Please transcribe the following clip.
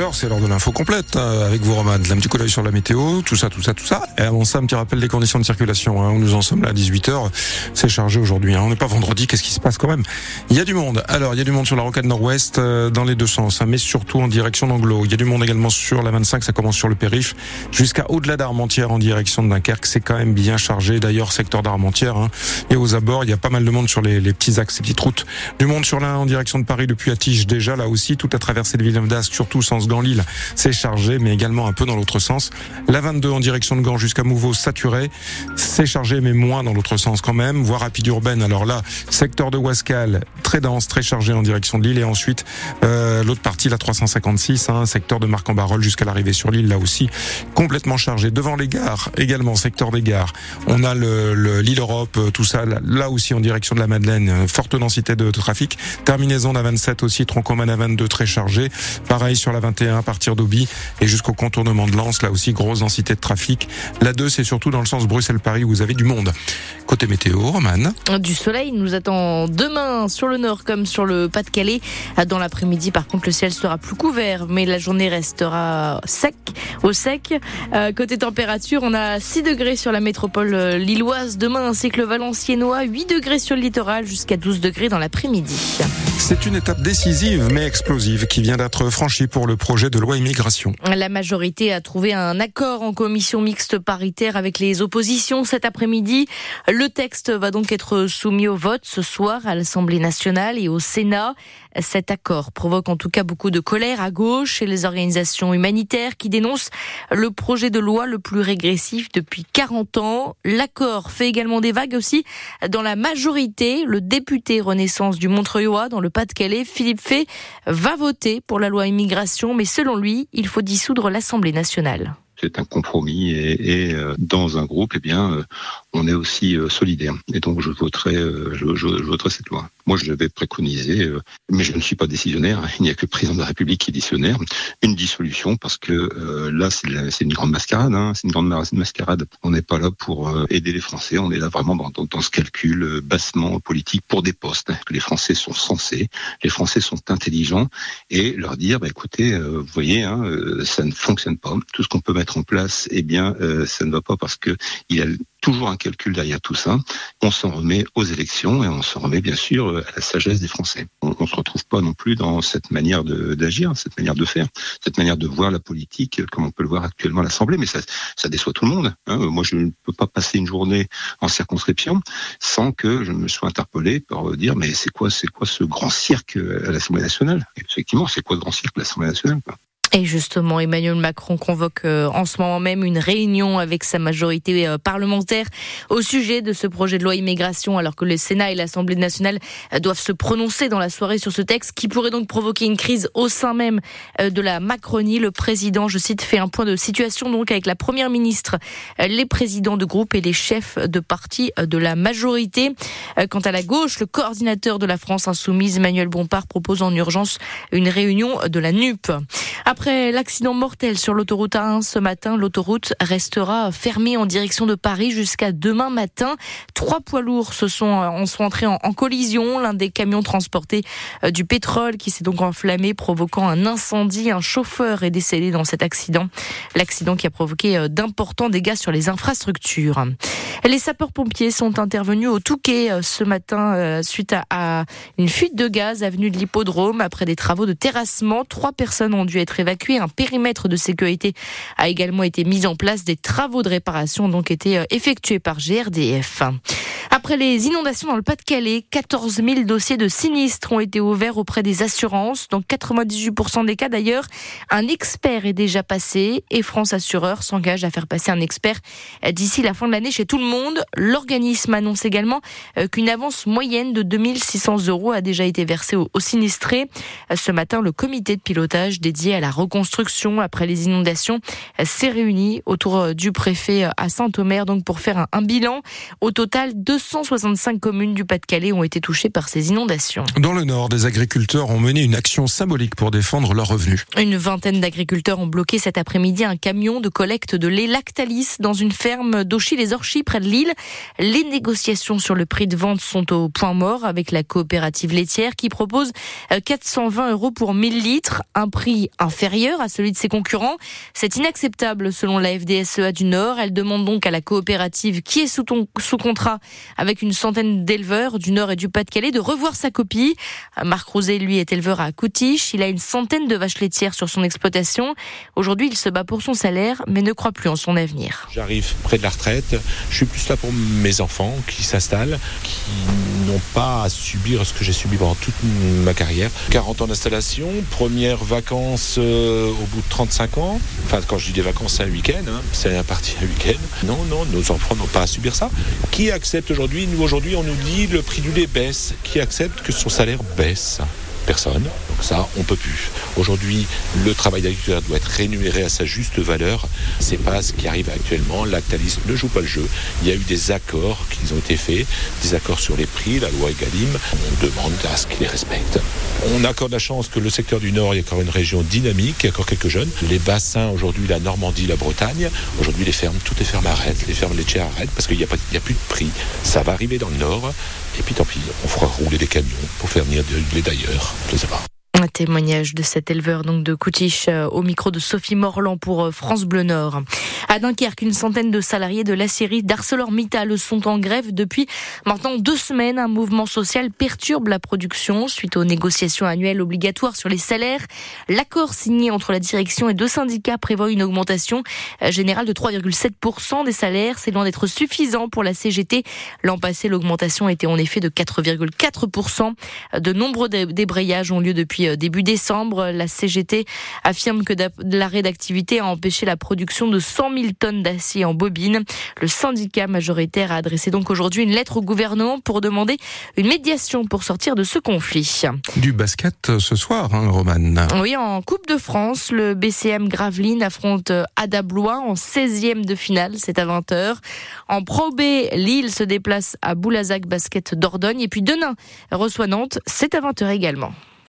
18h, c'est l'heure de l'info complète euh, avec vous Roman. Un petit coup sur la météo, tout ça, tout ça, tout ça. Et avant ça, un petit rappel des conditions de circulation. Hein, nous en sommes là à 18h. C'est chargé aujourd'hui. Hein. On n'est pas vendredi. Qu'est-ce qui se passe quand même? Il y a du monde. Alors, il y a du monde sur la rocade nord-ouest euh, dans les deux sens, hein, mais surtout en direction d'Anglo. Il y a du monde également sur la 25. Ça commence sur le périph jusqu'à au-delà d'Armentières en direction de Dunkerque. C'est quand même bien chargé. D'ailleurs, secteur d'Armentières hein. et aux abords, il y a pas mal de monde sur les, les petits axes, les petites routes. Du monde sur la en direction de Paris depuis Atige déjà là aussi, tout à traverser le Villeneuve d'Ascq, surtout sens Gand-Lille, c'est chargé, mais également un peu dans l'autre sens. La 22 en direction de Gand jusqu'à Mouveau, saturé, c'est chargé, mais moins dans l'autre sens quand même. Voie rapide urbaine, alors là, secteur de Wascal, très dense, très chargé en direction de Lille, et ensuite euh, l'autre partie, la 356, hein, secteur de Marc-en-Barœul jusqu'à l'arrivée sur l'île, là aussi, complètement chargé. Devant les gares, également secteur des gares, on a le, le l'île Europe, euh, tout ça, là aussi en direction de la Madeleine, euh, forte densité de, de trafic. Terminaison de la 27 aussi, tronc commun à 22 très chargé. Pareil sur la 21 à partir d'Auby et jusqu'au contournement de Lens, là aussi grosse densité de trafic. La 2 c'est surtout dans le sens Bruxelles-Paris où vous avez du monde. Côté météo, Roman. Du soleil nous attend demain sur le nord comme sur le Pas-de-Calais. Dans l'après-midi, par contre, le ciel sera plus couvert, mais la journée restera sec, au sec. Euh, côté température, on a 6 degrés sur la métropole euh, lilloise demain, ainsi que le Valenciennois, 8 degrés sur le littoral, jusqu'à 12 degrés dans l'après-midi. C'est une étape décisive mais explosive qui vient d'être franchie pour le projet de loi immigration. La majorité a trouvé un accord en commission mixte paritaire avec les oppositions cet après-midi. Le texte va donc être soumis au vote ce soir à l'Assemblée nationale et au Sénat. Cet accord provoque en tout cas beaucoup de colère à gauche et les organisations humanitaires qui dénoncent le projet de loi le plus régressif depuis 40 ans. L'accord fait également des vagues aussi dans la majorité. Le député Renaissance du Montreuil dans le Pas-de-Calais, Philippe Fay, va voter pour la loi immigration, mais selon lui, il faut dissoudre l'Assemblée nationale c'est un compromis et, euh, dans un groupe, eh bien, euh, on est aussi euh, solidaire. Et donc, je voterai, je, voterai cette loi. Moi, je vais préconiser, mais je ne suis pas décisionnaire. Il n'y a que le président de la République qui est décisionnaire. Une dissolution parce que là, c'est une grande mascarade. Hein, c'est une grande mascarade. On n'est pas là pour aider les Français. On est là vraiment dans, dans, ce calcul bassement politique pour des postes. Hein, les Français sont censés, les Français sont intelligents et leur dire, bah, écoutez, vous voyez, hein, ça ne fonctionne pas. Tout ce qu'on peut mettre en place, eh bien, euh, ça ne va pas parce que il y a toujours un calcul derrière tout ça. On s'en remet aux élections et on s'en remet bien sûr à la sagesse des Français. On, ne se retrouve pas non plus dans cette manière d'agir, cette manière de faire, cette manière de voir la politique comme on peut le voir actuellement à l'Assemblée. Mais ça, ça déçoit tout le monde. Hein. Moi, je ne peux pas passer une journée en circonscription sans que je me sois interpellé par dire mais c'est quoi, c'est quoi ce grand cirque à l'Assemblée nationale? Effectivement, c'est quoi ce grand cirque à l'Assemblée nationale et justement, Emmanuel Macron convoque euh, en ce moment même une réunion avec sa majorité euh, parlementaire au sujet de ce projet de loi immigration, alors que le Sénat et l'Assemblée nationale euh, doivent se prononcer dans la soirée sur ce texte qui pourrait donc provoquer une crise au sein même de la Macronie. Le président, je cite, fait un point de situation donc avec la première ministre, les présidents de groupe et les chefs de parti de la majorité. Quant à la gauche, le coordinateur de la France insoumise, Emmanuel Bompard, propose en urgence une réunion de la NUP. L'accident mortel sur l'autoroute A1 ce matin, l'autoroute restera fermée en direction de Paris jusqu'à demain matin. Trois poids lourds se sont, en sont entrés en, collision. L'un des camions transportait euh, du pétrole qui s'est donc enflammé, provoquant un incendie. Un chauffeur est décédé dans cet accident. L'accident qui a provoqué euh, d'importants dégâts sur les infrastructures. Les sapeurs-pompiers sont intervenus au Touquet euh, ce matin suite à, une fuite de gaz avenue de l'Hippodrome après des travaux de terrassement. Trois personnes ont dû être évacuées un périmètre de sécurité a également été mis en place. Des travaux de réparation ont donc été euh, effectués par GRDF. Après les inondations dans le Pas-de-Calais, 14 000 dossiers de sinistres ont été ouverts auprès des assurances. Dans 98% des cas d'ailleurs, un expert est déjà passé et France Assureur s'engage à faire passer un expert d'ici la fin de l'année chez tout le monde. L'organisme annonce également euh, qu'une avance moyenne de 2600 euros a déjà été versée aux sinistrés. Ce matin, le comité de pilotage dédié à la reconstruction après les inondations s'est réunie autour du préfet à Saint-Omer donc pour faire un, bilan. Au total, 265 communes du Pas-de-Calais ont été touchées par ces inondations. Dans le nord, des agriculteurs ont mené une action symbolique pour défendre leurs revenus. Une vingtaine d'agriculteurs ont bloqué cet après-midi un camion de collecte de lait Lactalis dans une ferme d'Auchy-les-Orchies près de Lille. Les négociations sur le prix de vente sont au point mort avec la coopérative laitière qui propose 420 euh, euros pour 1000 litres, un prix inférieur à celui de ses concurrents. C'est inacceptable selon la FDSEA du Nord. Elle demande donc à la coopérative qui est sous, sous contrat avec une centaine d'éleveurs du Nord et du Pas-de-Calais de revoir sa copie. Marc Roset, lui, est éleveur à Coutiche. Il a une centaine de vaches laitières sur son exploitation. Aujourd'hui, il se bat pour son salaire, mais ne croit plus en son avenir. J'arrive près de la retraite. Je suis plus là pour mes enfants qui s'installent, qui n'ont pas à subir ce que j'ai subi pendant toute ma carrière. 40 ans d'installation, première vacances euh, au bout de 35 ans. Enfin, quand je dis des vacances, c'est un week-end. Hein. C'est un parti un week-end. Non, non, nos enfants n'ont pas à subir ça. Qui accepte aujourd'hui Nous, aujourd'hui, on nous dit le prix du lait baisse. Qui accepte que son salaire baisse? Personne. Ça, on peut plus. Aujourd'hui, le travail d'agriculteur doit être rémunéré à sa juste valeur. C'est pas ce qui arrive actuellement. Lactalis ne joue pas le jeu. Il y a eu des accords qui ont été faits, des accords sur les prix, la loi Egalim. On demande à ce qu'ils les respectent. On a encore de la chance que le secteur du Nord est encore une région dynamique, il y a encore quelques jeunes. Les bassins, aujourd'hui, la Normandie, la Bretagne, aujourd'hui, les fermes, toutes les fermes arrêtent, les fermes laitières arrêtent parce qu'il n'y a, a, plus de prix. Ça va arriver dans le Nord, et puis tant pis, on fera rouler des camions pour faire venir du lait d'ailleurs. Je sais pas. Un témoignage de cet éleveur donc de Coutiche euh, au micro de Sophie Morland pour euh, France Bleu Nord. À Dunkerque, une centaine de salariés de la série d'ArcelorMittal sont en grève depuis maintenant deux semaines. Un mouvement social perturbe la production suite aux négociations annuelles obligatoires sur les salaires. L'accord signé entre la direction et deux syndicats prévoit une augmentation euh, générale de 3,7% des salaires. C'est loin d'être suffisant pour la CGT. L'an passé, l'augmentation était en effet de 4,4%. De nombreux débrayages ont lieu depuis euh, début décembre. La CGT affirme que l'arrêt d'activité a empêché la production de 100 000 tonnes d'acier en bobine. Le syndicat majoritaire a adressé donc aujourd'hui une lettre au gouvernement pour demander une médiation pour sortir de ce conflit. Du basket ce soir, hein, Roman. Oui, en Coupe de France, le BCM Gravelines affronte Ada Blois en 16e de finale, c'est à 20h. En Pro B, Lille se déplace à Boulazac Basket Dordogne et puis Denain reçoit Nantes, c'est à 20h également.